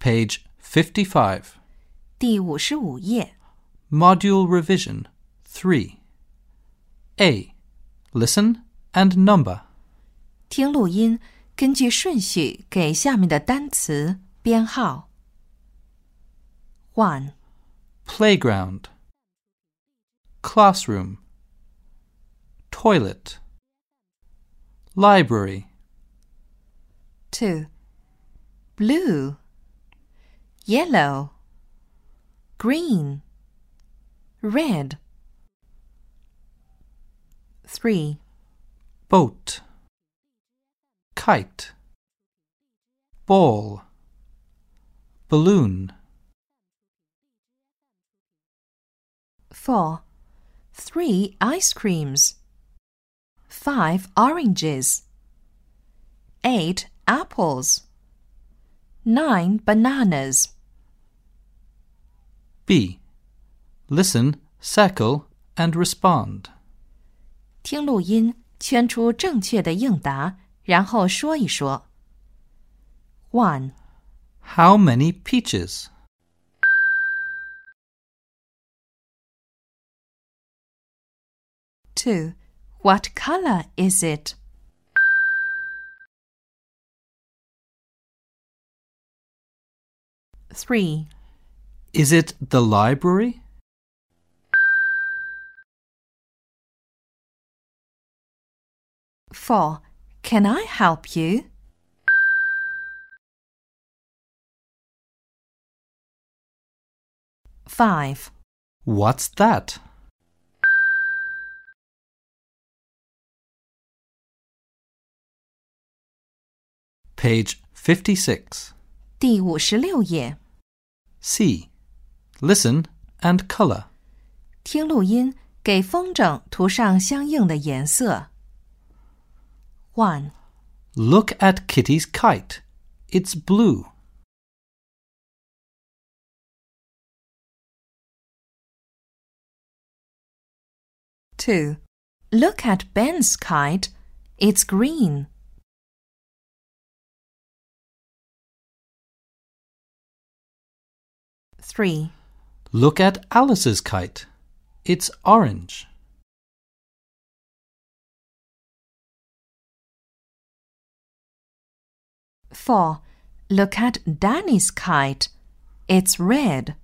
Page 55. 第五十五页。 Module Revision 3. A. Listen and number. 听录音，根据顺序给下面的单词编号。One, Playground. Classroom. Toilet. Library. two, blue, yellow, green, red. Three, Boat. Kite. Ball. Balloon. four, three ice creams, five oranges, eight apples, nine bananas. B. Listen, circle, and respond. 听录音，圈出正确的应答，然后说一说。One, How many peaches? two, what color is it? Three, Is it the library? four, can I help you? Five, What's that? Page 56. 第五十六页， C. Listen and color. 听录音，给风筝涂上相应的颜色。One, Look at Kitty's kite. It's blue. two, look at Ben's kite. It's green. Three, Look at Alice's kite. It's orange. four, look at Danny's kite. It's red.